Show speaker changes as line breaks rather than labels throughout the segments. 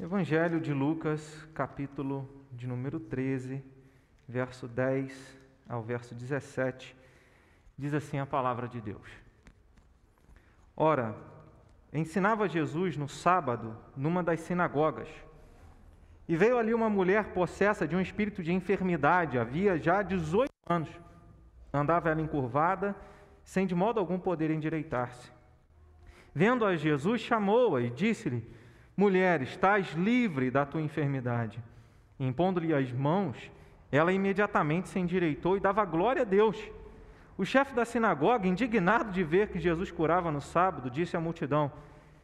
Evangelho de Lucas, capítulo de número 13, verso 10 ao verso 17, diz assim a palavra de Deus. Ora, ensinava Jesus no sábado numa das sinagogas. E veio ali uma mulher possessa de um espírito de enfermidade, havia já 18 anos. Andava ela encurvada, sem de modo algum poder endireitar-se. Vendo a Jesus, chamou-a e disse-lhe: Mulher, estás livre da tua enfermidade. Impondo-lhe as mãos, ela imediatamente se endireitou e dava glória a Deus. O chefe da sinagoga, indignado de ver que Jesus curava no sábado, disse à multidão: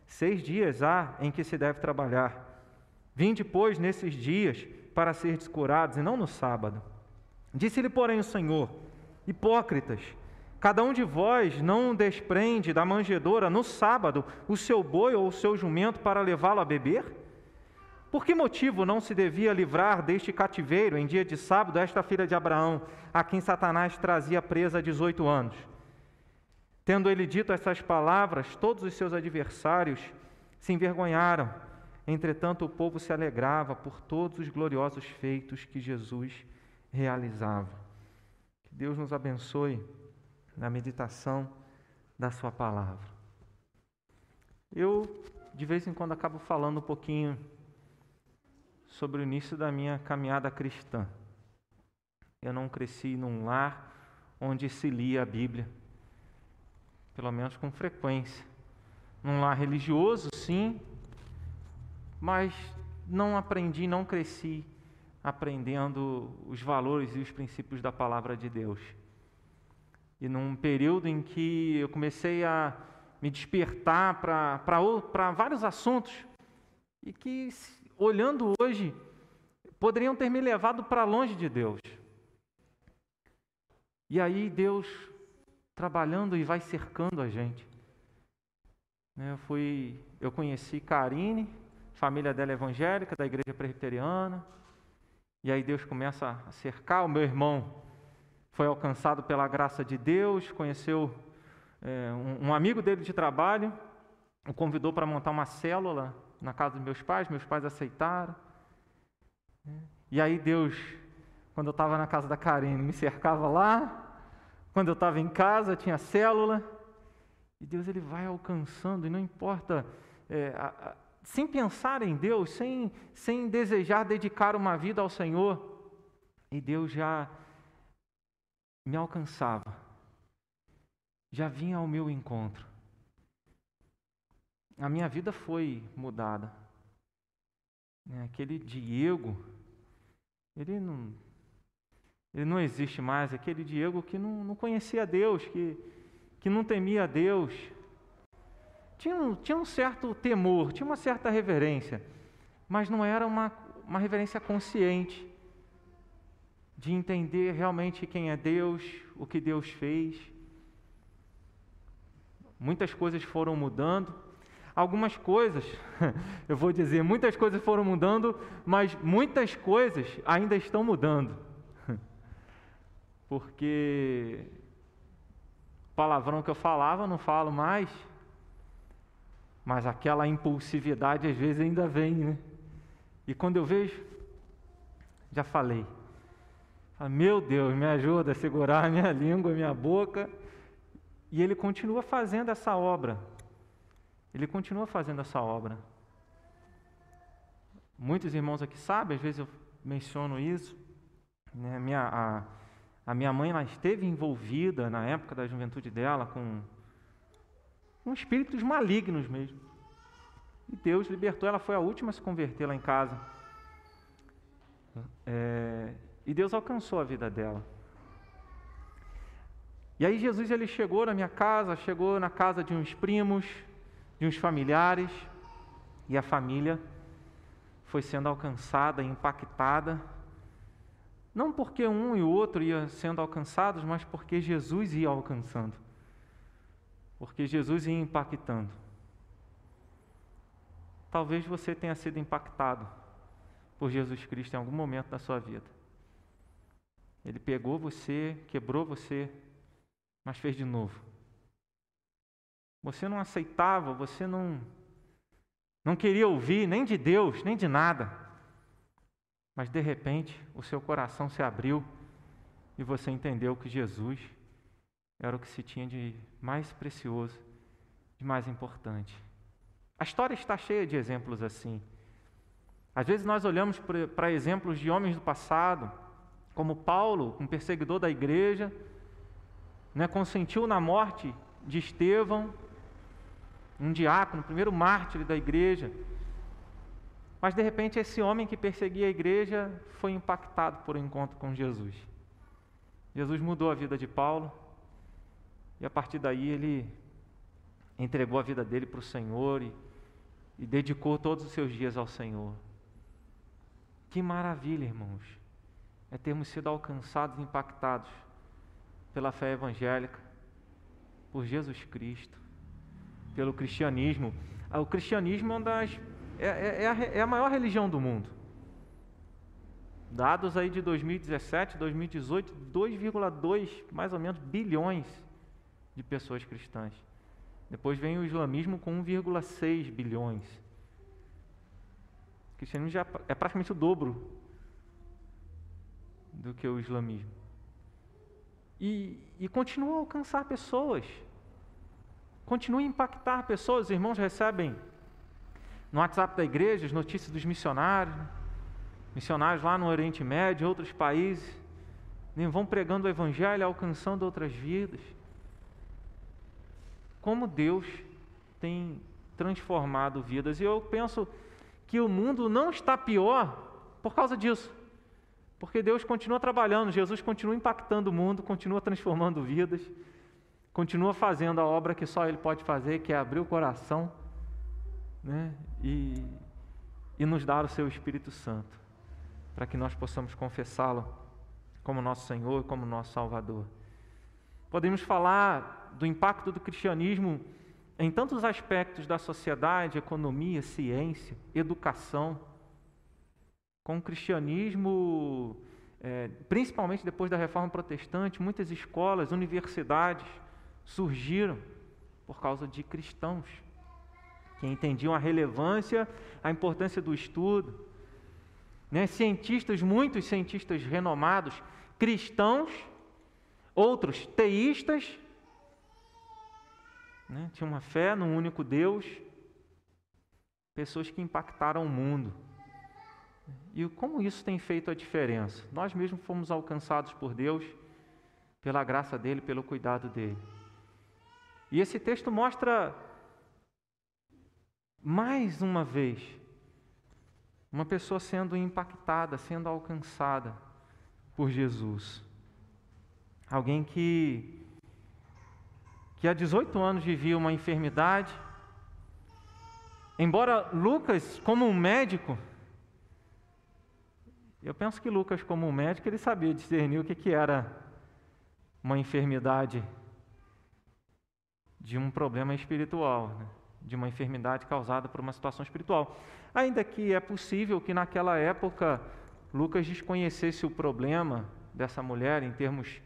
Seis dias há em que se deve trabalhar. Vinde, pois, nesses dias para ser curados, e não no sábado. Disse-lhe, porém, o Senhor: Hipócritas, cada um de vós não desprende da manjedoura no sábado o seu boi ou o seu jumento para levá-lo a beber? Por que motivo não se devia livrar deste cativeiro em dia de sábado esta filha de Abraão, a quem Satanás trazia presa há 18 anos? Tendo ele dito essas palavras, todos os seus adversários se envergonharam Entretanto, o povo se alegrava por todos os gloriosos feitos que Jesus realizava. Que Deus nos abençoe na meditação da Sua palavra. Eu, de vez em quando, acabo falando um pouquinho sobre o início da minha caminhada cristã. Eu não cresci num lar onde se lia a Bíblia, pelo menos com frequência. Num lar religioso, sim, mas não aprendi, não cresci aprendendo os valores e os princípios da palavra de Deus. E num período em que eu comecei a me despertar para vários assuntos e que, olhando hoje, poderiam ter me levado para longe de Deus. E aí Deus trabalhando e vai cercando a gente. Né, eu fui, eu conheci Karine, família dela é evangélica, da igreja presbiteriana. E aí Deus começa a cercar. O meu irmão foi alcançado pela graça de Deus, conheceu é, um, um, amigo dele de trabalho, o convidou para montar uma célula na casa dos meus pais, meus pais aceitaram. E aí Deus, quando eu estava na casa da Karine, me cercava lá. Quando eu estava em casa, tinha célula. E Deus ele vai alcançando, e não importa é, a, sem pensar em Deus, sem, sem desejar dedicar uma vida ao Senhor, e Deus já me alcançava, já vinha ao meu encontro. A minha vida foi mudada. Né, aquele Diego, ele não, ele não existe mais. Aquele Diego que não, não conhecia Deus, que, que não temia Deus, tinha um, tinha um certo temor, tinha uma certa reverência, mas não era uma, uma reverência consciente de entender realmente quem é Deus, o que Deus fez. Muitas coisas foram mudando, algumas coisas, eu vou dizer, muitas coisas foram mudando, mas muitas coisas ainda estão mudando. Porque palavrão que eu falava, não falo mais. Mas aquela impulsividade às vezes ainda vem, né? E quando eu vejo, já falei. Meu Deus, me ajuda a segurar a minha língua, a minha boca. E ele continua fazendo essa obra. Ele continua fazendo essa obra. Muitos irmãos aqui sabem, às vezes eu menciono isso. Né? Minha, a, a minha mãe ela esteve envolvida na época da juventude dela com com espíritos malignos mesmo. E Deus libertou, ela foi a última a se converter lá em casa. É, e Deus alcançou a vida dela. E aí Jesus ele chegou na minha casa, chegou na casa de uns primos, de uns familiares, e a família foi sendo alcançada, impactada, não porque um e o outro iam sendo alcançados, mas porque Jesus ia alcançando porque Jesus ia impactando. Talvez você tenha sido impactado por Jesus Cristo em algum momento da sua vida. Ele pegou você, quebrou você, mas fez de novo. Você não aceitava, você não não queria ouvir nem de Deus, nem de nada. Mas de repente, o seu coração se abriu e você entendeu que Jesus era o que se tinha de mais precioso, de mais importante. A história está cheia de exemplos assim. Às vezes nós olhamos para exemplos de homens do passado, como Paulo, um perseguidor da igreja, né, consentiu na morte de Estevão, um diácono, o primeiro mártir da igreja. Mas de repente esse homem que perseguia a igreja foi impactado por um encontro com Jesus. Jesus mudou a vida de Paulo e a partir daí ele entregou a vida dele para o Senhor e, e dedicou todos os seus dias ao Senhor. Que maravilha, irmãos, é termos sido alcançados e impactados pela fé evangélica, por Jesus Cristo, pelo cristianismo. Ah, o cristianismo é, das, é, é, é, a, é a maior religião do mundo. Dados aí de 2017, 2018, 2,2 mais ou menos bilhões de pessoas cristãs. Depois vem o islamismo com 1,6 bilhões. O cristianismo já é praticamente o dobro do que o islamismo e, e continua a alcançar pessoas, continua a impactar pessoas. Os irmãos recebem no WhatsApp da igreja as notícias dos missionários, missionários lá no Oriente Médio, outros países, vão pregando o Evangelho, alcançando outras vidas. Como Deus tem transformado vidas. E eu penso que o mundo não está pior por causa disso. Porque Deus continua trabalhando, Jesus continua impactando o mundo, continua transformando vidas, continua fazendo a obra que só Ele pode fazer, que é abrir o coração né? e, e nos dar o Seu Espírito Santo, para que nós possamos confessá-lo como nosso Senhor como nosso Salvador. Podemos falar do impacto do cristianismo em tantos aspectos da sociedade, economia, ciência, educação com o cristianismo, é, principalmente depois da reforma protestante, muitas escolas, universidades surgiram por causa de cristãos que entendiam a relevância, a importância do estudo. Né? Cientistas, muitos cientistas renomados, cristãos, outros teístas, né? tinham uma fé num único Deus, pessoas que impactaram o mundo. E como isso tem feito a diferença? Nós mesmos fomos alcançados por Deus, pela graça dele, pelo cuidado dele. E esse texto mostra mais uma vez uma pessoa sendo impactada, sendo alcançada por Jesus. Alguém que que há 18 anos vivia uma enfermidade. Embora Lucas, como um médico, eu penso que Lucas, como médico, ele sabia discernir o que, que era uma enfermidade de um problema espiritual, né? de uma enfermidade causada por uma situação espiritual. Ainda que é possível que naquela época Lucas desconhecesse o problema dessa mulher em termos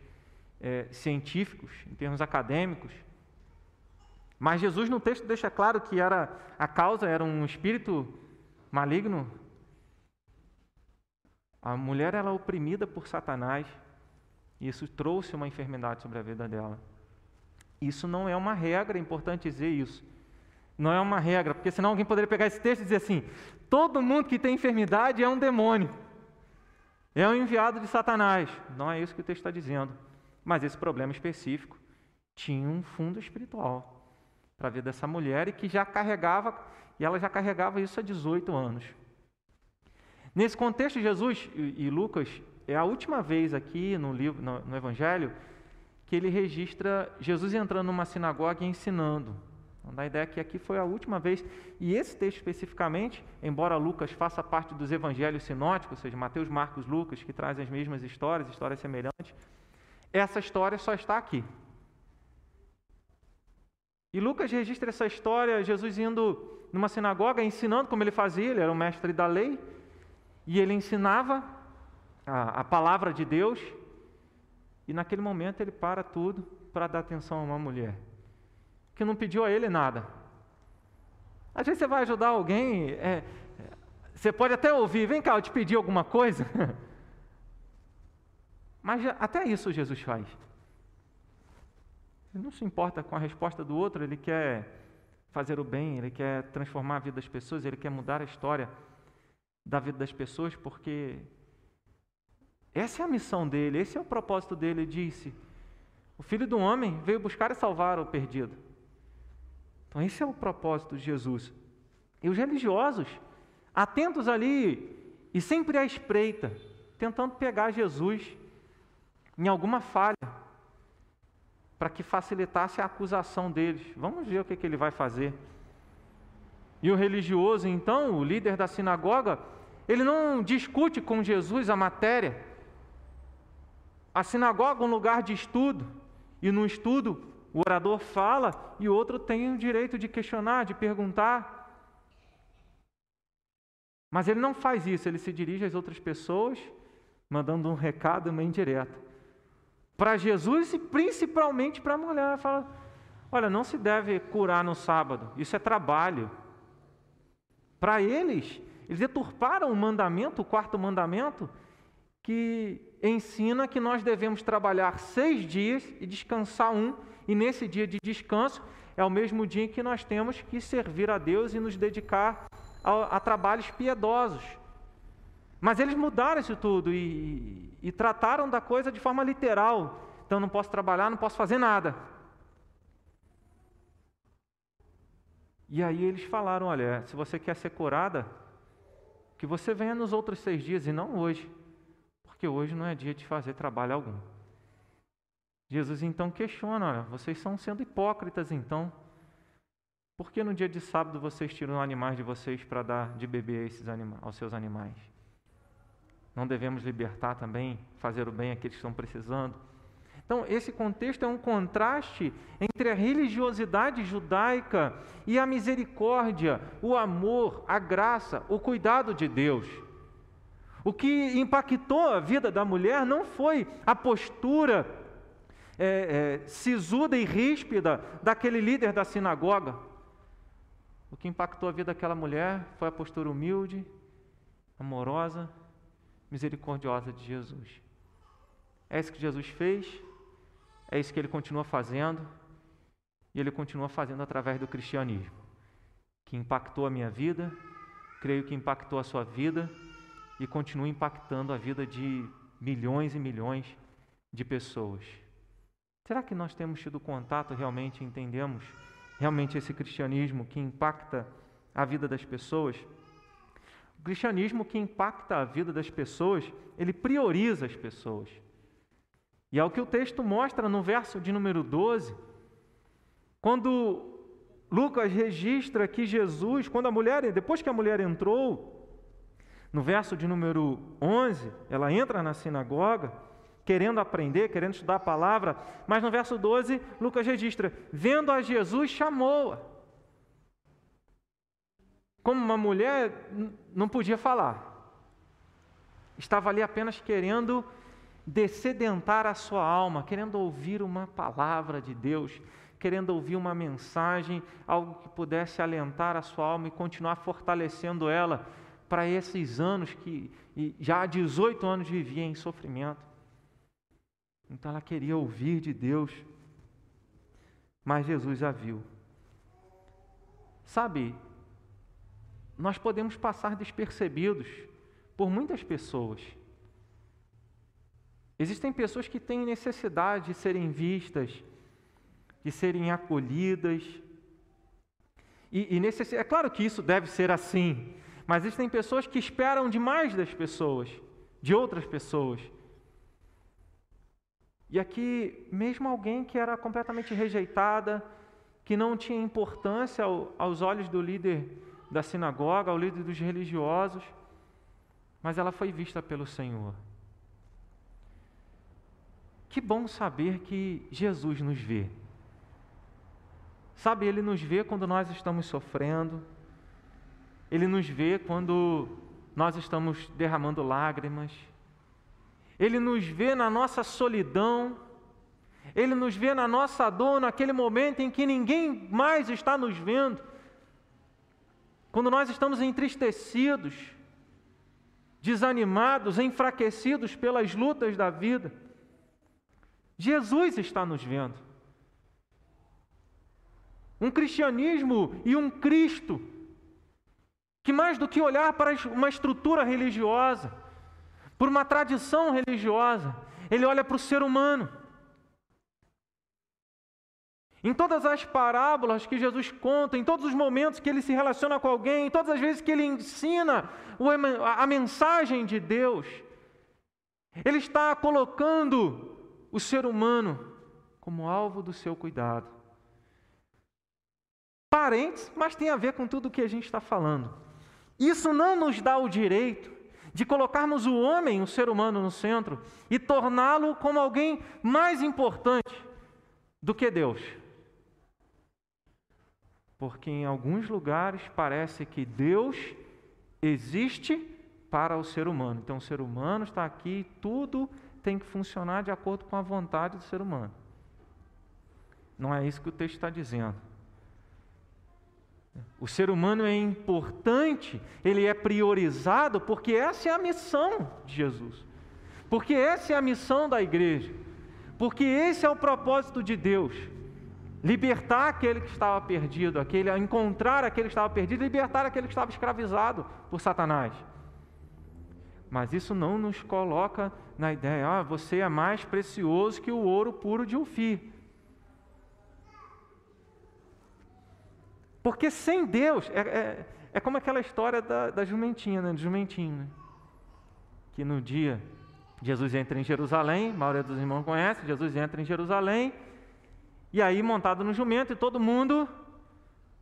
é, científicos, em termos acadêmicos, mas Jesus no texto deixa claro que era a causa era um espírito maligno a mulher era oprimida por Satanás e isso trouxe uma enfermidade sobre a vida dela. Isso não é uma regra, é importante dizer isso. Não é uma regra, porque senão alguém poderia pegar esse texto e dizer assim: todo mundo que tem enfermidade é um demônio, é um enviado de Satanás. Não é isso que o texto está dizendo. Mas esse problema específico tinha um fundo espiritual para a vida dessa mulher e que já carregava, e ela já carregava isso há 18 anos. Nesse contexto, Jesus e, Lucas é a última vez aqui no livro, no, no Evangelho, que ele registra Jesus entrando numa sinagoga e ensinando. Então, dá a ideia que aqui foi a última vez, e esse texto especificamente, embora Lucas faça parte dos evangelhos sinóticos, ou seja, Mateus, Marcos, Lucas, que trazem as mesmas histórias, histórias semelhantes, essa história só está aqui. E Lucas registra essa história, Jesus indo numa sinagoga, ensinando como ele fazia, ele era um mestre da lei, e ele ensinava a, a palavra de Deus, e naquele momento ele para tudo para dar atenção a uma mulher, que não pediu a ele nada. Às vezes você vai ajudar alguém, é, você pode até ouvir, vem cá, eu te pedi alguma coisa. Mas até isso Jesus faz. Ele não se importa com a resposta do outro, ele quer fazer o bem, ele quer transformar a vida das pessoas, ele quer mudar a história da vida das pessoas, porque essa é a missão dele, esse é o propósito dele. Ele disse: O filho do homem veio buscar e salvar o perdido. Então, esse é o propósito de Jesus. E os religiosos, atentos ali e sempre à espreita, tentando pegar Jesus em alguma falha, para que facilitasse a acusação deles. Vamos ver o que, que ele vai fazer. E o religioso, então, o líder da sinagoga, ele não discute com Jesus a matéria. A sinagoga é um lugar de estudo, e no estudo o orador fala e o outro tem o direito de questionar, de perguntar. Mas ele não faz isso, ele se dirige às outras pessoas, mandando um recado, uma indireta para Jesus e principalmente para a mulher. Fala: olha, não se deve curar no sábado, isso é trabalho. Para eles, eles deturparam o mandamento, o quarto mandamento, que ensina que nós devemos trabalhar seis dias e descansar um, e nesse dia de descanso é o mesmo dia em que nós temos que servir a Deus e nos dedicar a, a trabalhos piedosos. Mas eles mudaram isso tudo e, e trataram da coisa de forma literal. Então não posso trabalhar, não posso fazer nada. E aí eles falaram: olha, se você quer ser curada, que você venha nos outros seis dias e não hoje, porque hoje não é dia de fazer trabalho algum. Jesus então questiona: olha, vocês estão sendo hipócritas então. Por que no dia de sábado vocês tiram animais de vocês para dar de beber a esses aos seus animais? Não devemos libertar também, fazer o bem àqueles que estão precisando. Então, esse contexto é um contraste entre a religiosidade judaica e a misericórdia, o amor, a graça, o cuidado de Deus. O que impactou a vida da mulher não foi a postura é, é, sisuda e ríspida daquele líder da sinagoga. O que impactou a vida daquela mulher foi a postura humilde, amorosa misericordiosa de Jesus. É isso que Jesus fez, é isso que ele continua fazendo, e ele continua fazendo através do cristianismo, que impactou a minha vida, creio que impactou a sua vida e continua impactando a vida de milhões e milhões de pessoas. Será que nós temos tido contato realmente, entendemos realmente esse cristianismo que impacta a vida das pessoas? O cristianismo que impacta a vida das pessoas, ele prioriza as pessoas. E é o que o texto mostra no verso de número 12, quando Lucas registra que Jesus, quando a mulher, depois que a mulher entrou, no verso de número 11, ela entra na sinagoga, querendo aprender, querendo estudar a palavra, mas no verso 12, Lucas registra: vendo a Jesus, chamou-a como uma mulher, não podia falar. Estava ali apenas querendo descedentar a sua alma, querendo ouvir uma palavra de Deus, querendo ouvir uma mensagem, algo que pudesse alentar a sua alma e continuar fortalecendo ela para esses anos que já há 18 anos vivia em sofrimento. Então ela queria ouvir de Deus, mas Jesus a viu. Sabe, nós podemos passar despercebidos por muitas pessoas. Existem pessoas que têm necessidade de serem vistas, de serem acolhidas. E, e necess... é claro que isso deve ser assim, mas existem pessoas que esperam demais das pessoas, de outras pessoas. E aqui, mesmo alguém que era completamente rejeitada, que não tinha importância aos olhos do líder da sinagoga, ao líder dos religiosos, mas ela foi vista pelo Senhor. Que bom saber que Jesus nos vê. Sabe, Ele nos vê quando nós estamos sofrendo, Ele nos vê quando nós estamos derramando lágrimas, Ele nos vê na nossa solidão, Ele nos vê na nossa dor, naquele momento em que ninguém mais está nos vendo. quando nós estamos entristecidos, desanimados, enfraquecidos pelas lutas da vida, Jesus está nos vendo. Um cristianismo e um Cristo que, mais do que olhar para uma estrutura religiosa, por uma tradição religiosa, ele olha para o ser humano. Em todas as parábolas que Jesus conta, em todos os momentos que ele se relaciona com alguém, em todas as vezes que ele ensina a mensagem de Deus, ele está colocando o ser humano como alvo do seu cuidado. Parentes, mas tem a ver com tudo o que a gente está falando. Isso não nos dá o direito de colocarmos o homem, o ser humano, no centro e torná-lo como alguém mais importante do que Deus. Porque em alguns lugares parece que Deus existe para o ser humano. Então o ser humano está aqui, tudo tem que funcionar de acordo com a vontade do ser humano. Não é isso que o texto está dizendo. O ser humano é importante, ele é priorizado, porque essa é a missão de Jesus. Porque essa é a missão da igreja. Porque esse é o propósito de Deus. Libertar aquele que estava perdido, aquele, encontrar aquele que estava perdido, libertar aquele que estava escravizado por Satanás. Mas isso não nos coloca na ideia, ah, você é mais precioso que o ouro puro de Ufi. Porque sem Deus, é, é, é como aquela história da, da jumentinha, né, jumentinho, né? que no dia Jesus entra em Jerusalém, a maioria dos irmãos conhece, Jesus entra em Jerusalém, e aí montado no jumento, e todo mundo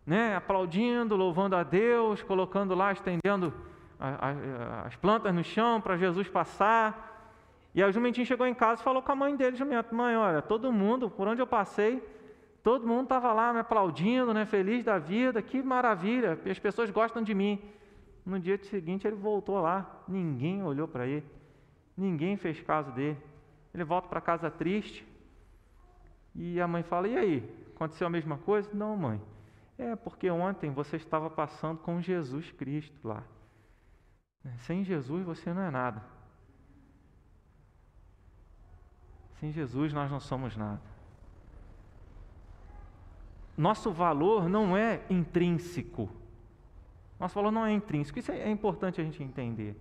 né, aplaudindo, louvando a Deus, colocando lá, estendendo a, a, as plantas no chão para Jesus passar. E aí o jumentinho chegou em casa e falou com a mãe dele, jumento, mãe, olha, todo mundo, por onde eu passei, todo mundo estava lá me aplaudindo, né, feliz da vida, que maravilha, as pessoas gostam de mim. No dia seguinte ele voltou lá, ninguém olhou para ele, ninguém fez caso dele. Ele volta para casa triste, e a mãe fala: E aí? Aconteceu a mesma coisa? Não, mãe. É porque ontem você estava passando com Jesus Cristo lá. Sem Jesus você não é nada. Sem Jesus nós não somos nada. Nosso valor não é intrínseco. Nosso valor não é intrínseco. Isso é importante a gente entender.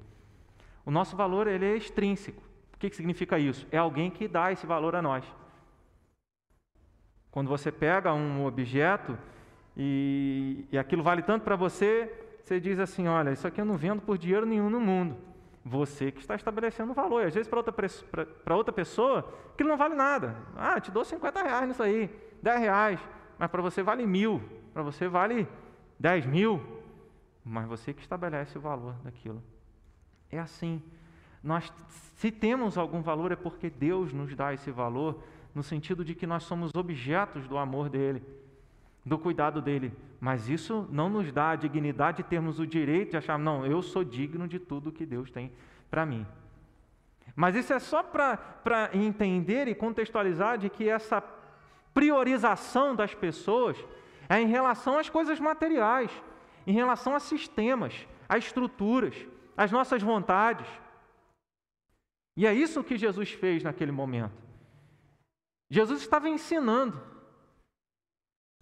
O nosso valor ele é extrínseco. O que, que significa isso? É alguém que dá esse valor a nós. Quando você pega um objeto e, e aquilo vale tanto para você, você diz assim: olha, isso aqui eu não vendo por dinheiro nenhum no mundo. Você que está estabelecendo o valor. E às vezes, para outra, outra pessoa, aquilo não vale nada. Ah, te dou 50 reais nisso aí, 10 reais. Mas para você vale mil, para você vale 10 mil. Mas você que estabelece o valor daquilo. É assim. Nós, se temos algum valor, é porque Deus nos dá esse valor no sentido de que nós somos objetos do amor dele, do cuidado dele. Mas isso não nos dá a dignidade de termos o direito de achar, não, eu sou digno de tudo que Deus tem para mim. Mas isso é só para entender e contextualizar de que essa priorização das pessoas é em relação às coisas materiais, em relação a sistemas, a estruturas, às nossas vontades. E é isso que Jesus fez naquele momento. Jesus estava ensinando.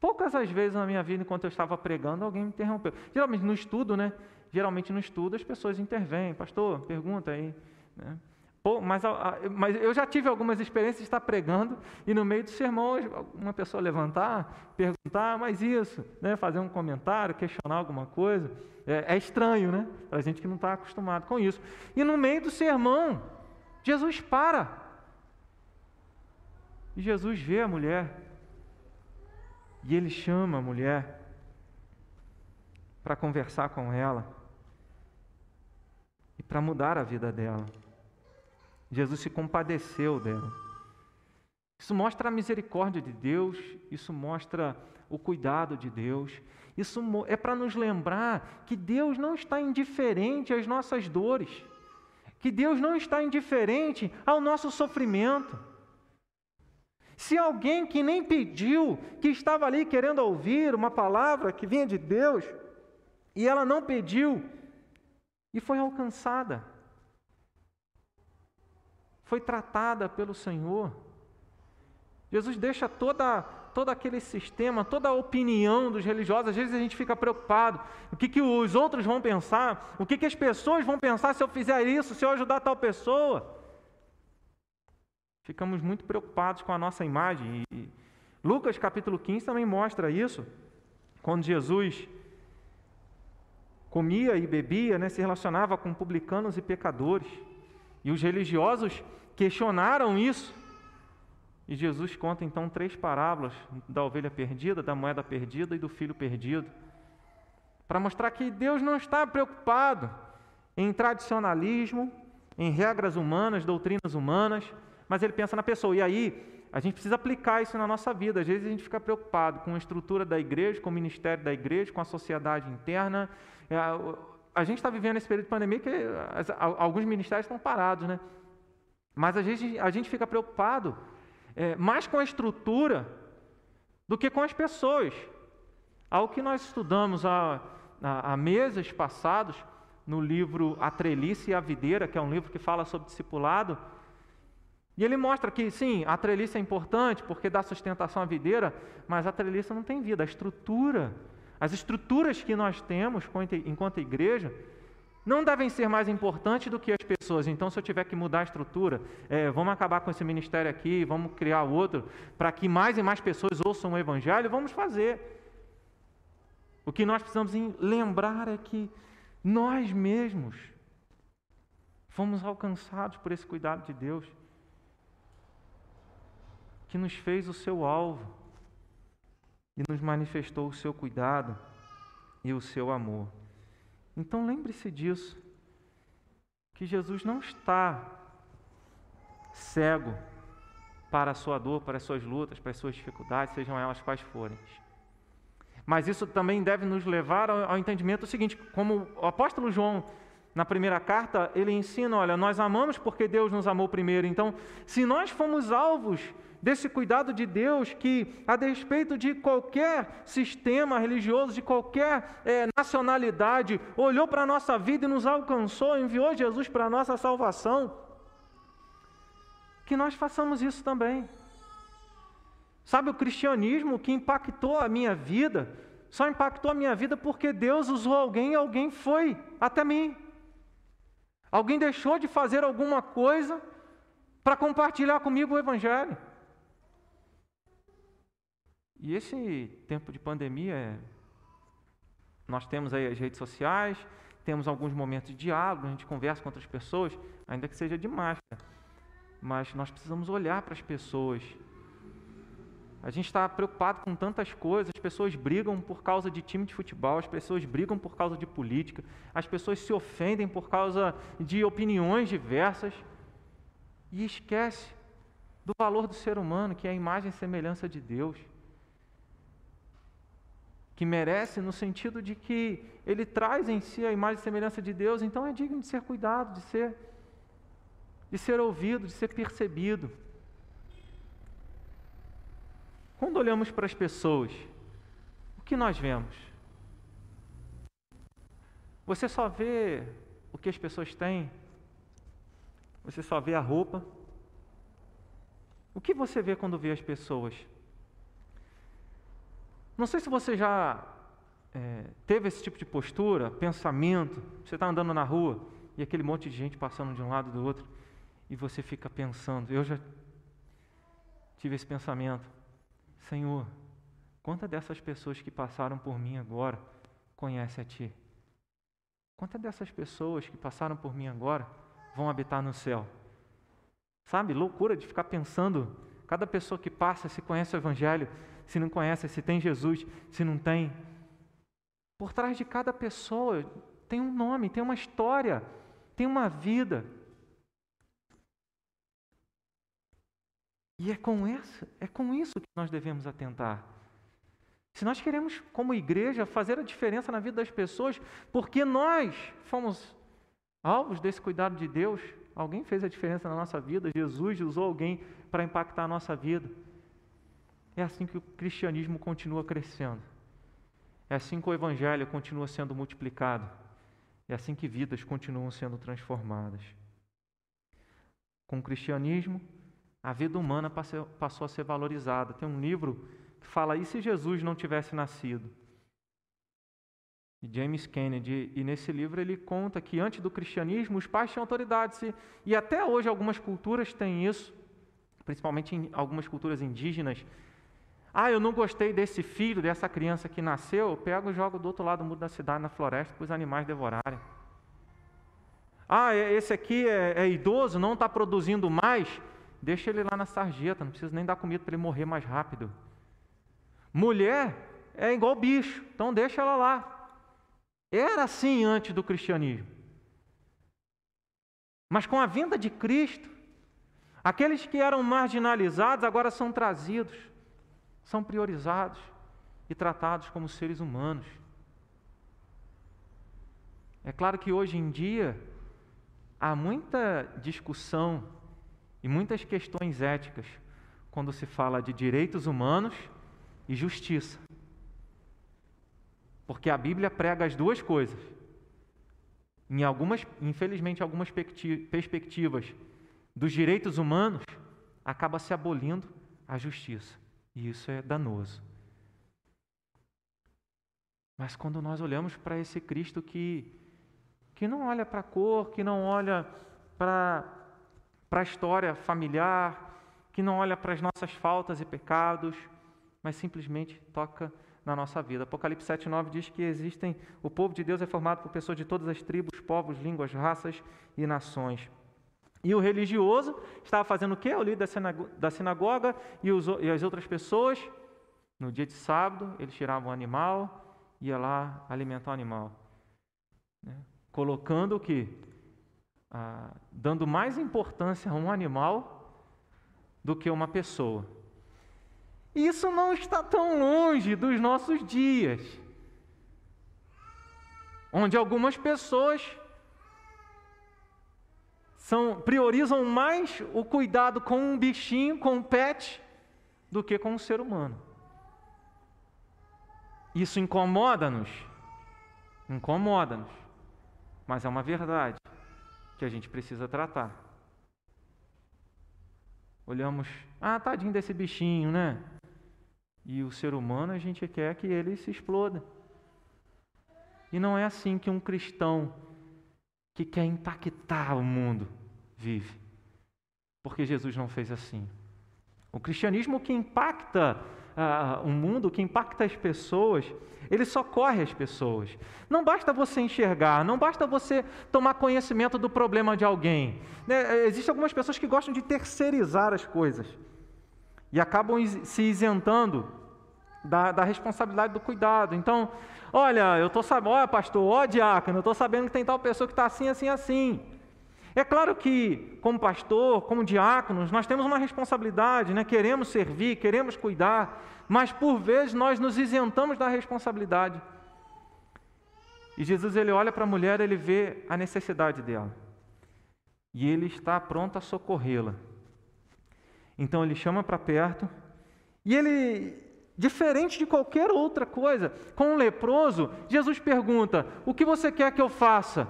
Poucas as vezes na minha vida, enquanto eu estava pregando, alguém me interrompeu. Geralmente no estudo, né? Geralmente no estudo as pessoas intervêm. Pastor, pergunta aí. Né? Pô, mas, mas, eu já tive algumas experiências de estar pregando e no meio do sermão uma pessoa levantar, perguntar, mas isso, né? fazer um comentário, questionar alguma coisa. É, é estranho, né? Para a gente que não está acostumado com isso. E no meio do sermão, Jesus para e Jesus vê a mulher e ele chama a mulher para conversar com ela e para mudar a vida dela. Jesus se compadeceu dela. Isso mostra a misericórdia de Deus, isso mostra o cuidado de Deus. Isso é para nos lembrar que Deus não está indiferente às nossas dores, que Deus não está indiferente ao nosso sofrimento. Se alguém que nem pediu, que estava ali querendo ouvir uma palavra que vinha de Deus, E ela não pediu e foi alcançada. Foi tratada pelo Senhor. Jesus deixa toda, todo aquele sistema, toda a opinião dos religiosos. Às vezes a gente fica preocupado: o que, que os outros vão pensar, o que, que as pessoas vão pensar se eu fizer isso, se eu ajudar tal pessoa. Ficamos muito preocupados com a nossa imagem. E Lucas capítulo 15 também mostra isso, quando Jesus comia e bebia, né, se relacionava com publicanos e pecadores. E os religiosos questionaram isso. E Jesus conta então três parábolas da ovelha perdida, da moeda perdida e do filho perdido, para mostrar que Deus não está preocupado em tradicionalismo, em regras humanas, doutrinas humanas, mas ele pensa na pessoa. E aí, a gente precisa aplicar isso na nossa vida. Às vezes a gente fica preocupado com a estrutura da igreja, com o ministério da igreja, com a sociedade interna. É, a gente está vivendo esse período de pandemia que alguns ministérios estão parados, né? Mas a gente, a gente fica preocupado é, mais com a estrutura do que com as pessoas. Algo que nós estudamos há, há meses passados no livro A Trelice e a Videira, que é um livro que fala sobre discipulado. E ele mostra que, sim, a treliça é importante porque dá sustentação à videira, mas a treliça não tem vida. A estrutura, as estruturas que nós temos enquanto igreja, não devem ser mais importantes do que as pessoas. Então, se eu tiver que mudar a estrutura, é, vamos acabar com esse ministério aqui, vamos criar outro, para que mais e mais pessoas ouçam o Evangelho, vamos fazer. O que nós precisamos lembrar é que nós mesmos fomos alcançados por esse cuidado de Deus, que nos fez o seu alvo e nos manifestou o seu cuidado e o seu amor. Então lembre-se disso, que Jesus não está cego para a sua dor, para as suas lutas, para as suas dificuldades, sejam elas quais forem. Mas isso também deve nos levar ao, entendimento seguinte: como o apóstolo João, na primeira carta, ele ensina: olha, nós amamos porque Deus nos amou primeiro. Então, se nós fomos alvos desse cuidado de Deus que, a despeito de qualquer sistema religioso, de qualquer é, nacionalidade, olhou para a nossa vida e nos alcançou, enviou Jesus para a nossa salvação, que nós façamos isso também. Sabe, o cristianismo que impactou a minha vida, só impactou a minha vida porque Deus usou alguém e alguém foi até mim. Alguém deixou de fazer alguma coisa para compartilhar comigo o Evangelho. E esse tempo de pandemia, nós temos aí as redes sociais, temos alguns momentos de diálogo, a gente conversa com outras pessoas, ainda que seja de máscara. Mas nós precisamos olhar para as pessoas. A gente está preocupado com tantas coisas, as pessoas brigam por causa de time de futebol, as pessoas brigam por causa de política, as pessoas se ofendem por causa de opiniões diversas e esquece do valor do ser humano, que é a imagem e semelhança de Deus que merece no sentido de que ele traz em si a imagem e semelhança de Deus, então é digno de ser cuidado, de ser de ser ouvido, de ser percebido. Quando olhamos para as pessoas, o que nós vemos? Você só vê o que as pessoas têm? Você só vê a roupa? O que você vê quando vê as pessoas? Não sei se você já é, teve esse tipo de postura, pensamento. Você está andando na rua e aquele monte de gente passando de um lado do outro e você fica pensando. Eu já tive esse pensamento. Senhor, quantas dessas pessoas que passaram por mim agora conhece a Ti? Quantas dessas pessoas que passaram por mim agora vão habitar no céu? Sabe, loucura de ficar pensando. Cada pessoa que passa se conhece o Evangelho se não conhece, se tem Jesus, se não tem. Por trás de cada pessoa tem um nome, tem uma história, tem uma vida. E é com isso, é com isso que nós devemos atentar. Se nós queremos, como igreja, fazer a diferença na vida das pessoas, porque nós fomos alvos desse cuidado de Deus, alguém fez a diferença na nossa vida, Jesus usou alguém para impactar a nossa vida. É assim que o cristianismo continua crescendo. É assim que o Evangelho continua sendo multiplicado. É assim que vidas continuam sendo transformadas. Com o cristianismo, a vida humana passou a ser valorizada. Tem um livro que fala: e se Jesus não tivesse nascido? James Kennedy. E nesse livro ele conta que antes do cristianismo os pais tinham autoridade. E até hoje algumas culturas têm isso, principalmente em algumas culturas indígenas ah, eu não gostei desse filho, dessa criança que nasceu, eu pego e jogo do outro lado do muro da cidade, na floresta, para os animais devorarem. Ah, esse aqui é, é idoso, não está produzindo mais, deixa ele lá na sarjeta, não precisa nem dar comida para ele morrer mais rápido. Mulher é igual bicho, então deixa ela lá. Era assim antes do cristianismo. Mas com a vinda de Cristo, aqueles que eram marginalizados agora são trazidos são priorizados e tratados como seres humanos. É claro que hoje em dia há muita discussão e muitas questões éticas quando se fala de direitos humanos e justiça. Porque a Bíblia prega as duas coisas. Em algumas, infelizmente, algumas perspectivas dos direitos humanos acaba se abolindo a justiça. E isso é danoso. Mas quando nós olhamos para esse Cristo que, que não olha para a cor, que não olha para a história familiar, que não olha para as nossas faltas e pecados, mas simplesmente toca na nossa vida. Apocalipse 7,9 diz que existem, o povo de Deus é formado por pessoas de todas as tribos, povos, línguas, raças e nações. E o religioso estava fazendo o quê? O líder da sinagoga e, os, e as outras pessoas, no dia de sábado, eles tiravam o animal, ia lá alimentar o animal. Né? Colocando o quê? Ah, dando mais importância a um animal do que uma pessoa. Isso não está tão longe dos nossos dias, onde algumas pessoas são, priorizam mais o cuidado com um bichinho, com um pet, do que com um ser humano. Isso incomoda-nos. Incomoda-nos. Mas é uma verdade que a gente precisa tratar. Olhamos, ah, tadinho desse bichinho, né? E o ser humano a gente quer que ele se exploda. E não é assim que um cristão que quer impactar o mundo vive. Porque Jesus não fez assim. O cristianismo que impacta uh, o mundo, que impacta as pessoas, ele socorre as pessoas. Não basta você enxergar, não basta você tomar conhecimento do problema de alguém. Né? Existem algumas pessoas que gostam de terceirizar as coisas e acabam se isentando da, da responsabilidade do cuidado. Então, olha, eu estou sabendo, olha pastor, ó diácono, eu estou sabendo que tem tal pessoa que está assim, assim, assim. É claro que, como pastor, como diáconos, nós temos uma responsabilidade, né? queremos servir, queremos cuidar, mas por vezes nós nos isentamos da responsabilidade. E Jesus ele olha para a mulher, ele vê a necessidade dela. E ele está pronto a socorrê-la. Então ele chama para perto e ele Diferente de qualquer outra coisa. Com um leproso, Jesus pergunta: O que você quer que eu faça?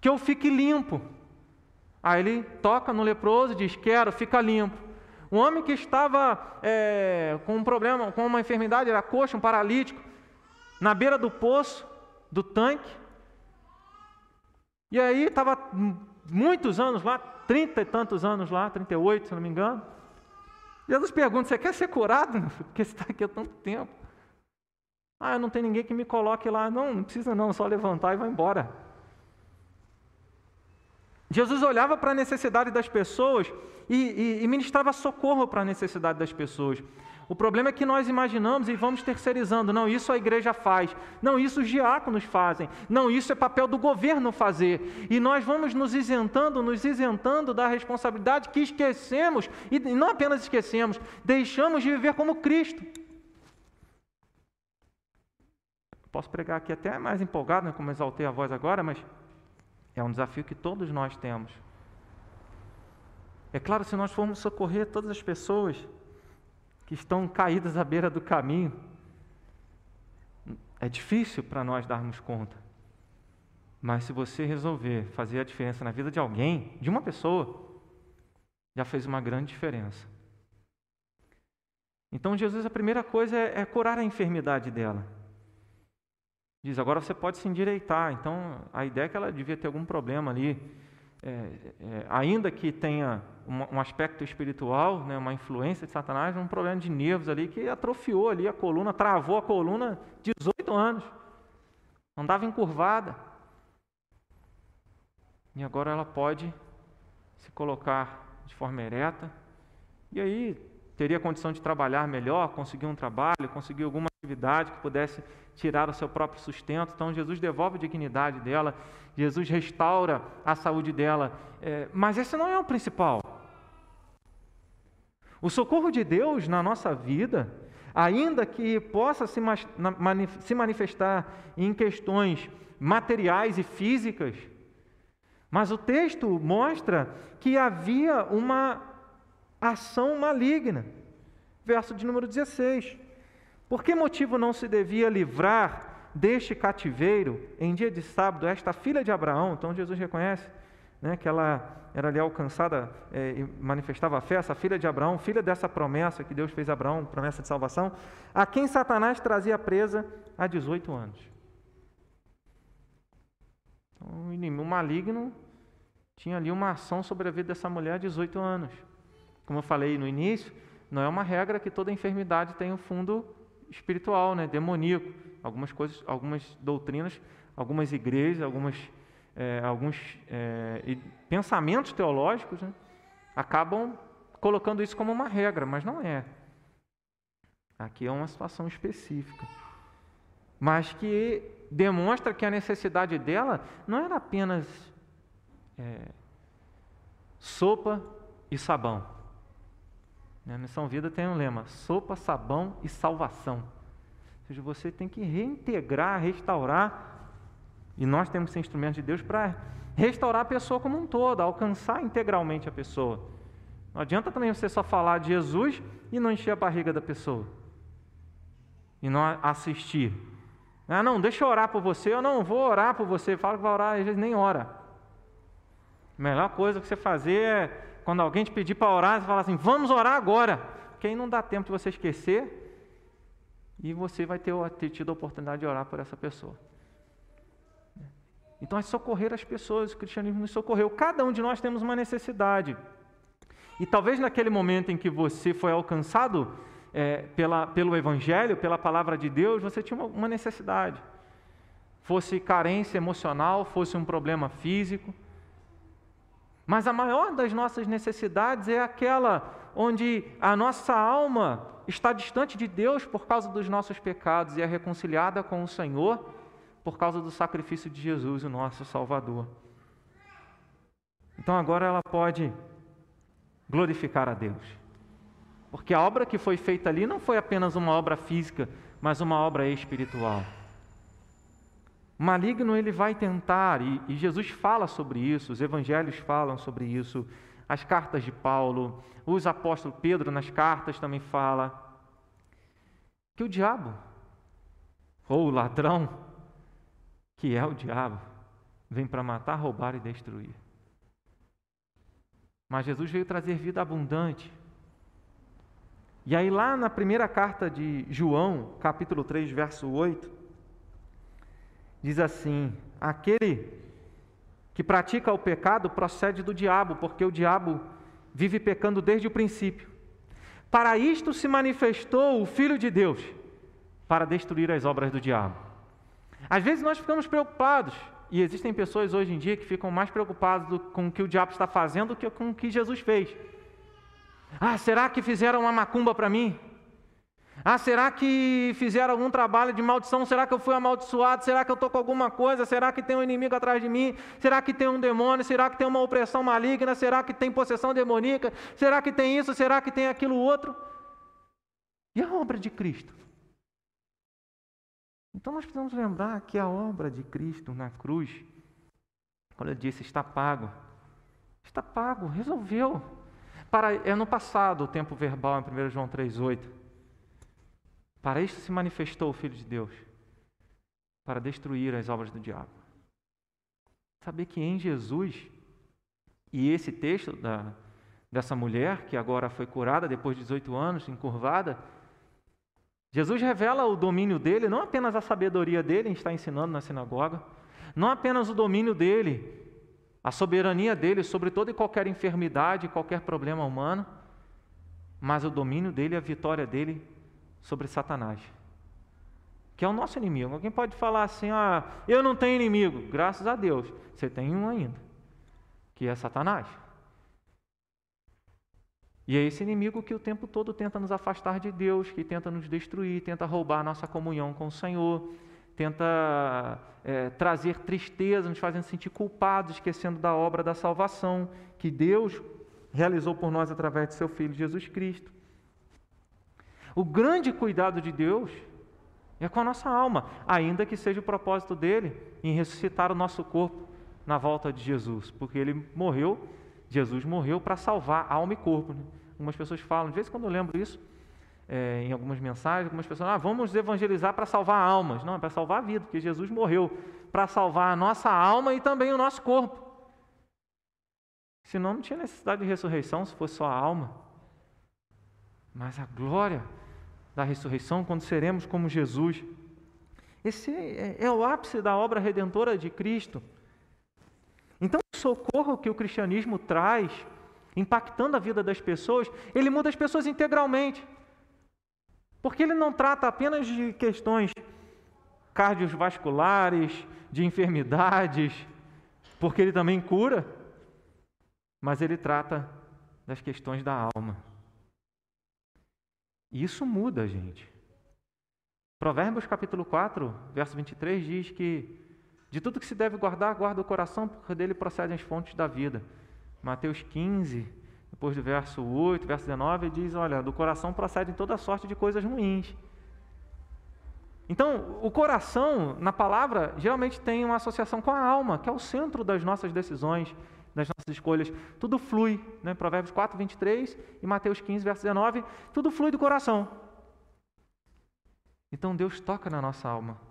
Que eu fique limpo. Aí ele toca no leproso e diz: Quero, fica limpo. Um homem que estava é, com um problema, com uma enfermidade, era coxa, um paralítico, na beira do poço, do tanque. E aí estava muitos anos lá, trinta e tantos anos lá, 38, se não me engano. Jesus pergunta: Você quer ser curado? Porque você está aqui há tanto tempo. Ah, não tem ninguém que me coloque lá. Não, não precisa não, só levantar e vai embora. Jesus olhava para a necessidade das pessoas e, e, e ministrava socorro para a necessidade das pessoas. O problema é que nós imaginamos e vamos terceirizando. Não, isso a igreja faz. Não, isso os diáconos fazem. Não, isso é papel do governo fazer. E nós vamos nos isentando, nos isentando da responsabilidade que esquecemos, e não apenas esquecemos, deixamos de viver como Cristo. Posso pregar aqui até mais empolgado, né, como exaltei a voz agora, mas é um desafio que todos nós temos. É claro, se nós formos socorrer todas as pessoas, que estão caídas à beira do caminho. É difícil para nós darmos conta. Mas se você resolver fazer a diferença na vida de alguém, de uma pessoa, já fez uma grande diferença. Então, Jesus, a primeira coisa é, é curar a enfermidade dela. Diz, agora você pode se endireitar. Então, a ideia é que ela devia ter algum problema ali. É, é, ainda que tenha um, aspecto espiritual, né, uma influência de Satanás, um problema de nervos ali que atrofiou ali a coluna, travou a coluna 18 anos. Andava encurvada. E agora ela pode se colocar de forma ereta. E aí teria condição de trabalhar melhor, conseguir um trabalho, conseguir alguma atividade que pudesse tirar o seu próprio sustento. Então Jesus devolve a dignidade dela, Jesus restaura a saúde dela. É, mas esse não é o principal. O socorro de Deus na nossa vida, ainda que possa se, se manifestar em questões materiais e físicas, mas o texto mostra que havia uma ação maligna. Verso de número 16. Por que motivo não se devia livrar deste cativeiro em dia de sábado esta filha de Abraão? Então Jesus reconhece né, que ela era ali alcançada é, e manifestava a fé, essa filha de Abraão, filha dessa promessa que Deus fez a Abraão, promessa de salvação, a quem Satanás trazia presa há 18 anos. Então, o inimigo maligno tinha ali uma ação sobre a vida dessa mulher há 18 anos. Como eu falei no início, não é uma regra que toda enfermidade tem um fundo espiritual, né, demoníaco. Algumas coisas, algumas doutrinas, algumas igrejas, algumas, é, alguns é, pensamentos teológicos né, acabam colocando isso como uma regra, mas não é. Aqui é uma situação específica. Mas que demonstra que a necessidade dela não era apenas é, sopa e sabão. A Missão Vida tem um lema: sopa, sabão e salvação. Ou seja, você tem que reintegrar, restaurar, e nós temos esse instrumento de Deus para restaurar a pessoa como um todo, alcançar integralmente a pessoa. Não adianta também você só falar de Jesus e não encher a barriga da pessoa. E não assistir. Ah, não, deixa eu orar por você, eu não vou orar por você. Fala que vai orar, às vezes nem ora. A melhor coisa que você fazer é quando alguém te pedir para orar, você fala assim: vamos orar agora. Porque aí não dá tempo de você esquecer e você vai ter, ter tido a oportunidade de orar por essa pessoa. Então é socorrer as pessoas, o cristianismo nos socorreu. Cada um de nós temos uma necessidade. E talvez naquele momento em que você foi alcançado é, pela, pelo Evangelho, pela palavra de Deus, você tinha uma, uma necessidade. Fosse carência emocional, fosse um problema físico. Mas a maior das nossas necessidades é aquela onde a nossa alma está distante de Deus por causa dos nossos pecados e é reconciliada com o Senhor por causa do sacrifício de Jesus, o nosso Salvador. Então agora ela pode glorificar a Deus. Porque a obra que foi feita ali não foi apenas uma obra física, mas uma obra espiritual. O maligno ele vai tentar, e, e Jesus fala sobre isso, os evangelhos falam sobre isso, as cartas de Paulo, os apóstolos Pedro nas cartas também fala que o diabo, ou o ladrão, que é o diabo, vem para matar, roubar e destruir. Mas Jesus veio trazer vida abundante. E aí, lá na primeira carta de João, capítulo 3, verso 8, diz assim: aquele que pratica o pecado procede do diabo, porque o diabo vive pecando desde o princípio. Para isto se manifestou o Filho de Deus, para destruir as obras do diabo. Às vezes nós ficamos preocupados, e existem pessoas hoje em dia que ficam mais preocupadas com o que o diabo está fazendo do que com o que Jesus fez. Ah, será que fizeram uma macumba para mim? Ah, será que fizeram algum trabalho de maldição? Será que eu fui amaldiçoado? Será que eu estou com alguma coisa? Será que tem um inimigo atrás de mim? Será que tem um demônio? Será que tem uma opressão maligna? Será que tem possessão demoníaca? Será que tem isso? Será que tem aquilo outro? E a obra de Cristo? Então nós precisamos lembrar que a obra de Cristo na cruz, quando ele disse está pago, está pago, resolveu. Para, é no passado o tempo verbal em 1 João 3,8. Para isto se manifestou o Filho de Deus, para destruir as obras do diabo. Saber que em Jesus, e esse texto da, dessa mulher que agora foi curada depois de 18 anos, encurvada, Jesus revela o domínio dele, não apenas a sabedoria dele, a está ensinando na sinagoga, não apenas o domínio dele, a soberania dele sobre toda e qualquer enfermidade, qualquer problema humano, mas o domínio dele, a vitória dele sobre Satanás, que é o nosso inimigo. Alguém pode falar assim: ah, eu não tenho inimigo. Graças a Deus, você tem um ainda, que é Satanás. E é esse inimigo que o tempo todo tenta nos afastar de Deus, que tenta nos destruir, tenta roubar nossa comunhão com o Senhor, tenta é, trazer tristeza, nos fazendo sentir culpados, esquecendo da obra da salvação que Deus realizou por nós através de seu Filho Jesus Cristo. O grande cuidado de Deus é com a nossa alma, ainda que seja o propósito dele em ressuscitar o nosso corpo na volta de Jesus, porque ele morreu, Jesus morreu para salvar alma e corpo. Né? Algumas pessoas falam, de vez em quando eu lembro isso, é, em algumas mensagens, algumas pessoas, ah, vamos evangelizar para salvar almas. Não, é para salvar a vida, porque Jesus morreu para salvar a nossa alma e também o nosso corpo. Senão não tinha necessidade de ressurreição se fosse só a alma. Mas a glória da ressurreição, quando seremos como Jesus, esse é, é o ápice da obra redentora de Cristo. Então, o socorro que o cristianismo traz impactando a vida das pessoas, ele muda as pessoas integralmente. Porque ele não trata apenas de questões cardiovasculares, de enfermidades, porque ele também cura, mas ele trata das questões da alma. E isso muda, gente. Provérbios capítulo 4, verso 23 diz que de tudo que se deve guardar, guarda o coração, porque dele procedem as fontes da vida. Mateus 15, depois do verso 8, verso 19, diz: Olha, do coração procedem toda sorte de coisas ruins. Então, o coração, na palavra, geralmente tem uma associação com a alma, que é o centro das nossas decisões, das nossas escolhas. Tudo flui, né? Provérbios 4, 23 e Mateus 15, verso 19, tudo flui do coração. Então, Deus toca na nossa alma.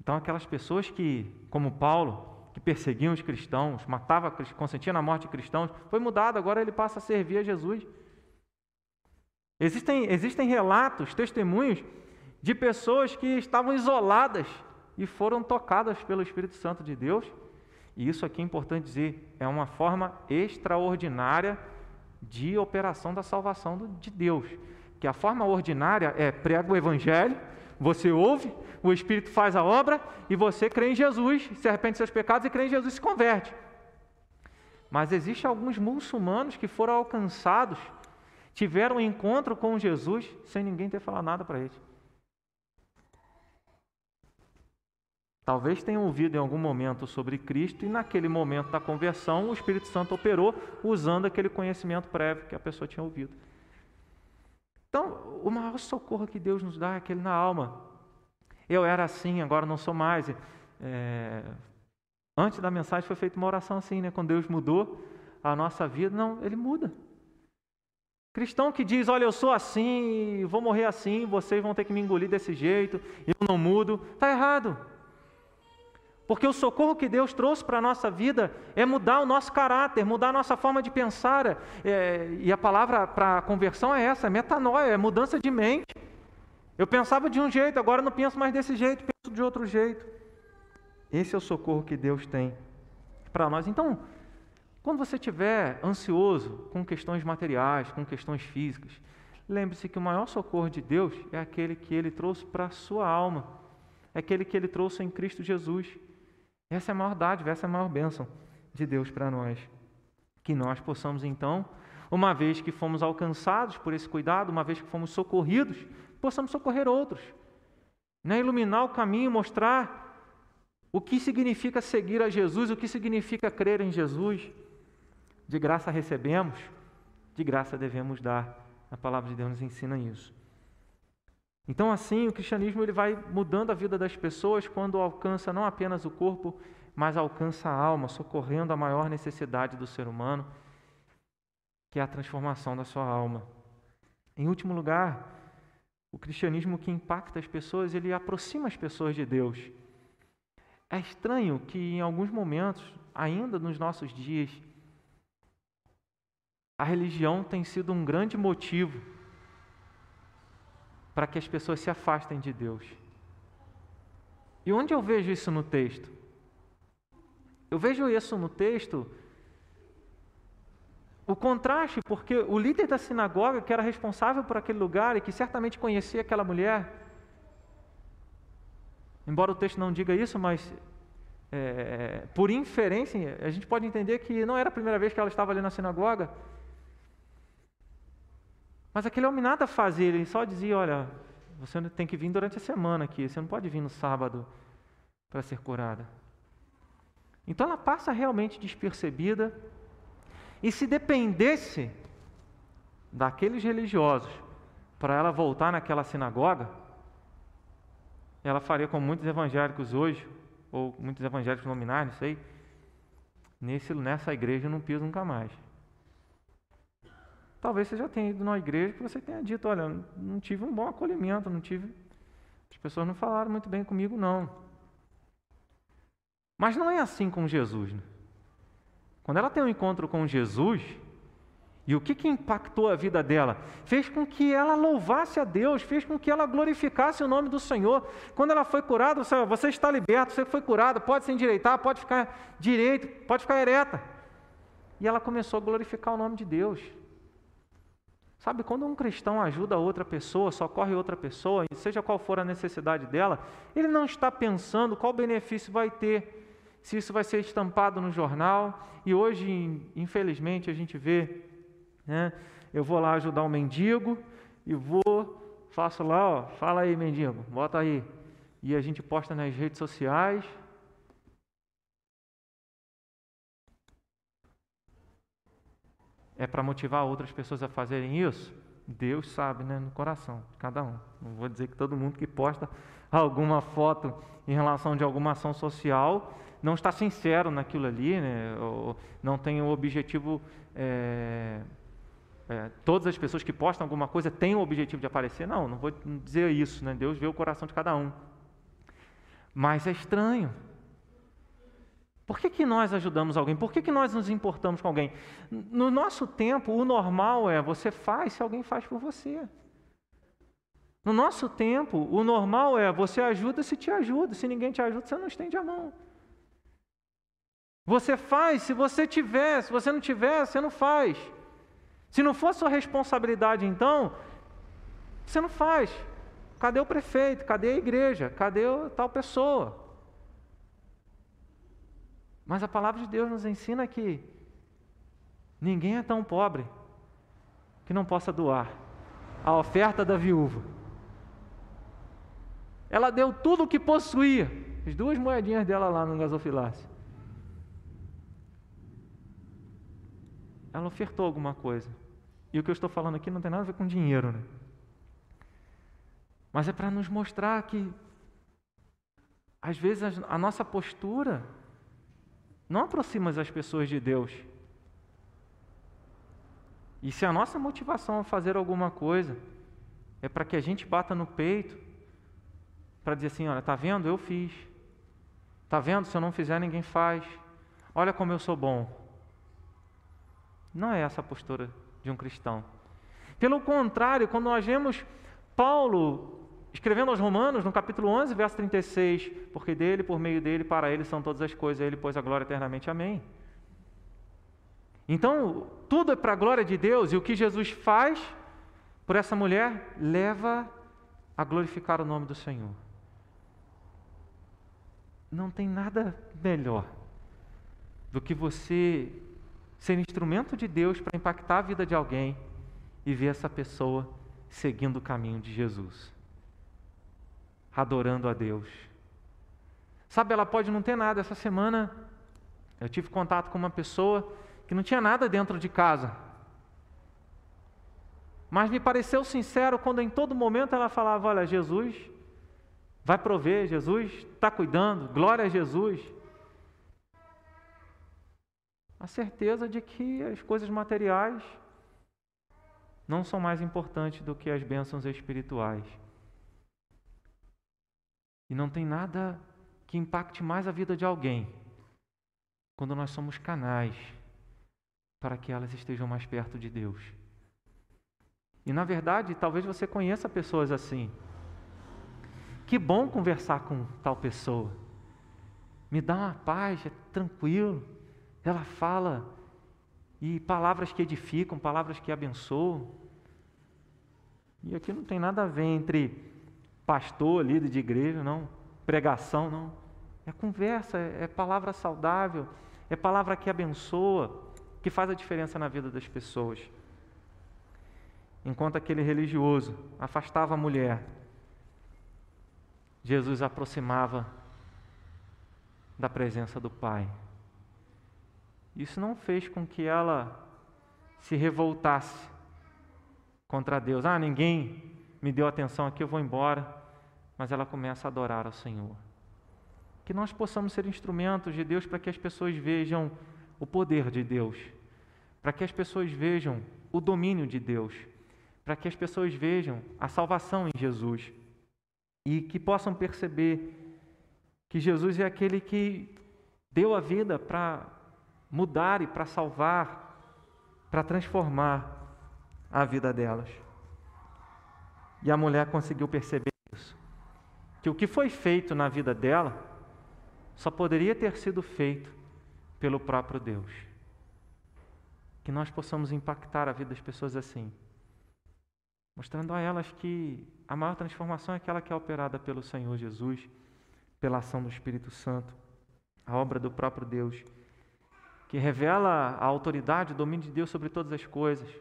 Então, aquelas pessoas que, como Paulo, que perseguiam os cristãos, matava, consentia na morte de cristãos, foi mudado, agora ele passa a servir a Jesus. Existem, existem relatos, testemunhos de pessoas que estavam isoladas e foram tocadas pelo Espírito Santo de Deus. E isso aqui é importante dizer, é uma forma extraordinária de operação da salvação de Deus. Que a forma ordinária é prega o evangelho, você ouve, o Espírito faz a obra e você crê em Jesus, se arrepende de seus pecados e crê em Jesus e se converte. Mas existem alguns muçulmanos que foram alcançados, tiveram um encontro com Jesus sem ninguém ter falado nada para eles. Talvez tenham ouvido em algum momento sobre Cristo e naquele momento da conversão o Espírito Santo operou usando aquele conhecimento prévio que a pessoa tinha ouvido. Então, o maior socorro que Deus nos dá é aquele na alma. Eu era assim, agora não sou mais. É... Antes da mensagem foi feita uma oração assim, né? Quando Deus mudou a nossa vida, não, Ele muda. Cristão que diz, olha, eu sou assim, vou morrer assim, vocês vão ter que me engolir desse jeito, eu não mudo, está errado. Porque o socorro que Deus trouxe para a nossa vida é mudar o nosso caráter, mudar a nossa forma de pensar. É, e a palavra para conversão é essa, é metanoia, é mudança de mente. Eu pensava de um jeito, agora não penso mais desse jeito, penso de outro jeito. Esse é o socorro que Deus tem para nós. Então, quando você estiver ansioso com questões materiais, com questões físicas, lembre-se que o maior socorro de Deus é aquele que Ele trouxe para a sua alma, é aquele que Ele trouxe em Cristo Jesus. Essa é a maior dádiva, essa é a maior bênção de Deus para nós. Que nós possamos então, uma vez que fomos alcançados por esse cuidado, uma vez que fomos socorridos, possamos socorrer outros. Né? Iluminar o caminho, mostrar o que significa seguir a Jesus, o que significa crer em Jesus. De graça recebemos, de graça devemos dar. A palavra de Deus nos ensina isso. Então, assim, o cristianismo ele vai mudando a vida das pessoas quando alcança não apenas o corpo, mas alcança a alma, socorrendo a maior necessidade do ser humano, que é a transformação da sua alma. Em último lugar, o cristianismo que impacta as pessoas, ele aproxima as pessoas de Deus. É estranho que em alguns momentos, ainda nos nossos dias, a religião tem sido um grande motivo para que as pessoas se afastem de Deus. E onde eu vejo isso no texto? Eu vejo isso no texto o contraste, porque o líder da sinagoga, que era responsável por aquele lugar e que certamente conhecia aquela mulher, embora o texto não diga isso, mas é, por inferência, a gente pode entender que não era a primeira vez que ela estava ali na sinagoga. Mas aquele homem nada fazia, ele só dizia: Olha, você tem que vir durante a semana aqui, você não pode vir no sábado para ser curada. Então ela passa realmente despercebida e se dependesse daqueles religiosos para ela voltar naquela sinagoga, ela faria como muitos evangélicos hoje, ou muitos evangélicos nominais, não sei, nesse, nessa igreja eu não piso nunca mais. Talvez você já tenha ido numa igreja que você tenha dito, olha, não tive um bom acolhimento, não tive. As pessoas não falaram muito bem comigo, não. Mas não é assim com Jesus. Né? Quando ela tem um encontro com Jesus, e o que, que impactou a vida dela? Fez com que ela louvasse a Deus, fez com que ela glorificasse o nome do Senhor. Quando ela foi curada, você, está liberto, você foi curada, pode se endireitar, pode ficar direito, pode ficar ereta. E ela começou a glorificar o nome de Deus. Sabe, quando um cristão ajuda outra pessoa, socorre outra pessoa, seja qual for a necessidade dela, ele não está pensando qual benefício vai ter se isso vai ser estampado no jornal. E hoje, infelizmente, a gente vê, né, eu vou lá ajudar um mendigo e vou, faço lá, ó, fala aí, mendigo, bota aí. E a gente posta nas redes sociais. É para motivar outras pessoas a fazerem isso? Deus sabe, né, no coração de cada um. Não vou dizer que todo mundo que posta alguma foto em relação de alguma ação social não está sincero naquilo ali, né? Não tem o objetivo. É, é, todas as pessoas que postam alguma coisa têm o objetivo de aparecer. Não, não vou dizer isso, né? Deus vê o coração de cada um. Mas é estranho. Por que, que nós ajudamos alguém? Por que, que nós nos importamos com alguém? No nosso tempo, o normal é você faz se alguém faz por você. No nosso tempo, o normal é você ajuda se te ajuda. Se ninguém te ajuda, você não estende a mão. Você faz se você tiver, se você não tiver, você não faz. Se não for sua responsabilidade, então, você não faz. Cadê o prefeito? Cadê a igreja? Cadê tal pessoa? Mas a palavra de Deus nos ensina que ninguém é tão pobre que não possa doar a oferta da viúva. Ela deu tudo o que possuía, as duas moedinhas dela lá no gasofilácio. ela ofertou alguma coisa. E o que eu estou falando aqui não tem nada a ver com dinheiro, né? Mas é para nos mostrar que, às vezes, a nossa postura não aproxima as pessoas de Deus. E se a nossa motivação a fazer alguma coisa é para que a gente bata no peito, para dizer assim: olha, está vendo? Eu fiz. Está vendo? Se eu não fizer, ninguém faz. Olha como eu sou bom. Não é essa a postura de um cristão. Pelo contrário, quando nós vemos Paulo escrevendo aos Romanos, no capítulo 11, verso 36, porque dele, por meio dele, para ele são todas as coisas, ele pôs a glória eternamente. Amém. Então, tudo é para a glória de Deus, e o que Jesus faz por essa mulher leva a glorificar o nome do Senhor. Não tem nada melhor do que você ser instrumento de Deus para impactar a vida de alguém e ver essa pessoa seguindo o caminho de Jesus, adorando a Deus. Sabe, ela pode não ter nada. Essa semana eu tive contato com uma pessoa que não tinha nada dentro de casa. Mas me pareceu sincero quando em todo momento ela falava: Olha, Jesus vai prover, Jesus está cuidando, glória a Jesus a certeza de que as coisas materiais não são mais importantes do que as bênçãos espirituais. E não tem nada que impacte mais a vida de alguém quando nós somos canais para que elas estejam mais perto de Deus. E na verdade, talvez você conheça pessoas assim. Que bom conversar com tal pessoa. Me dá uma paz, é tranquilo. Ela fala e palavras que edificam, palavras que abençoam. E aqui não tem nada a ver entre pastor, líder de igreja, não, pregação, não. É conversa, é, é palavra saudável, é palavra que abençoa, que faz a diferença na vida das pessoas. Enquanto aquele religioso afastava a mulher, Jesus aproximava da presença do Pai. Isso não fez com que ela se revoltasse contra Deus. Ah, ninguém me deu atenção aqui, eu vou embora. Mas ela começa a adorar ao Senhor. Que nós possamos ser instrumentos de Deus para que as pessoas vejam o poder de Deus, para que as pessoas vejam o domínio de Deus, para que as pessoas vejam a salvação em Jesus e que possam perceber que Jesus é aquele que deu a vida para mudar e para salvar, para transformar a vida delas. E a mulher conseguiu perceber. Que o que foi feito na vida dela só poderia ter sido feito pelo próprio Deus. Que nós possamos impactar a vida das pessoas assim, mostrando a elas que a maior transformação é aquela que é operada pelo Senhor Jesus, pela ação do Espírito Santo, a obra do próprio Deus que revela a autoridade, o domínio de Deus sobre todas as coisas.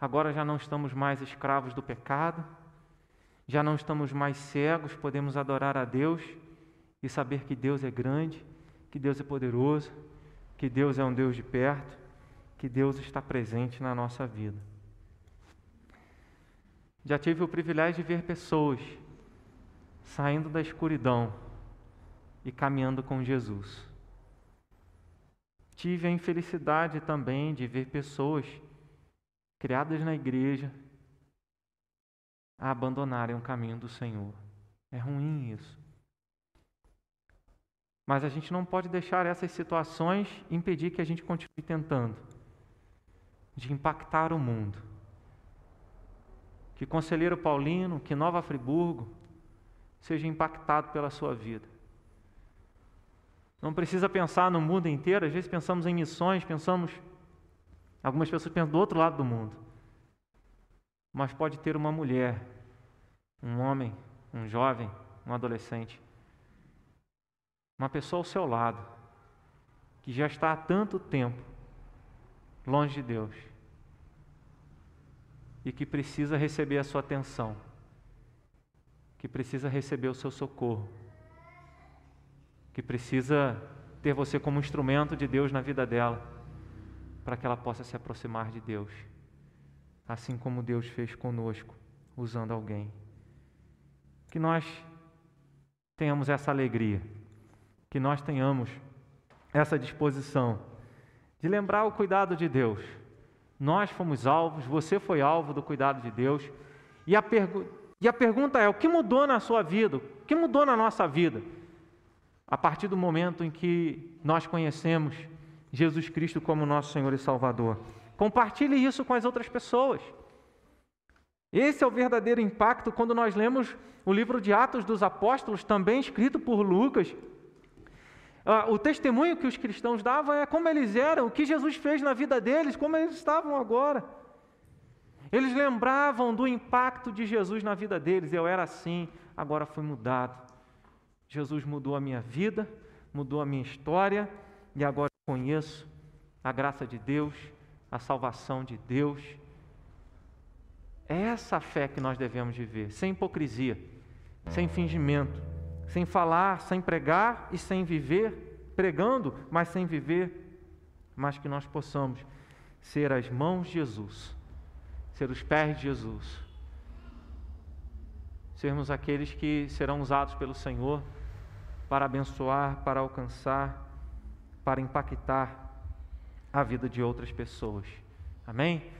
Agora já não estamos mais escravos do pecado, já não estamos mais cegos, podemos adorar a Deus e saber que Deus é grande, que Deus é poderoso, que Deus é um Deus de perto, que Deus está presente na nossa vida. Já tive o privilégio de ver pessoas saindo da escuridão e caminhando com Jesus. Tive a infelicidade também de ver pessoas criadas na igreja a abandonarem o caminho do Senhor. É ruim isso. Mas a gente não pode deixar essas situações impedir que a gente continue tentando de impactar o mundo. Que Conselheiro Paulino, que Nova Friburgo seja impactado pela sua vida. Não precisa pensar no mundo inteiro, às vezes pensamos em missões, pensamos. Algumas pessoas pensam do outro lado do mundo. Mas pode ter uma mulher, um homem, um jovem, um adolescente, uma pessoa ao seu lado, que já está há tanto tempo longe de Deus e que precisa receber a sua atenção, que precisa receber o seu socorro que precisa ter você como instrumento de Deus na vida dela, para que ela possa se aproximar de Deus, assim como Deus fez conosco, usando alguém. Que nós tenhamos essa alegria, que nós tenhamos essa disposição de lembrar o cuidado de Deus. Nós fomos alvos, você foi alvo do cuidado de Deus. E a, pergu e a pergunta é: o que mudou na sua vida? O que mudou na nossa vida? a partir do momento em que nós conhecemos Jesus Cristo como nosso Senhor e Salvador. Compartilhe isso com as outras pessoas. Esse é o verdadeiro impacto quando nós lemos o livro de Atos dos Apóstolos, também escrito por Lucas. Ah, o testemunho que os cristãos davam é como eles eram, o que Jesus fez na vida deles, como eles estavam agora. Eles lembravam do impacto de Jesus na vida deles. Eu era assim, agora fui mudado. Jesus mudou a minha vida, mudou a minha história e agora conheço a graça de Deus, a salvação de Deus. É essa a fé que nós devemos viver, sem hipocrisia, sem fingimento, sem falar, sem pregar e sem viver, pregando, mas sem viver, mas que nós possamos ser as mãos de Jesus, ser os pés de Jesus, sermos aqueles que serão usados pelo Senhor para abençoar, para alcançar, para impactar a vida de outras pessoas. Amém?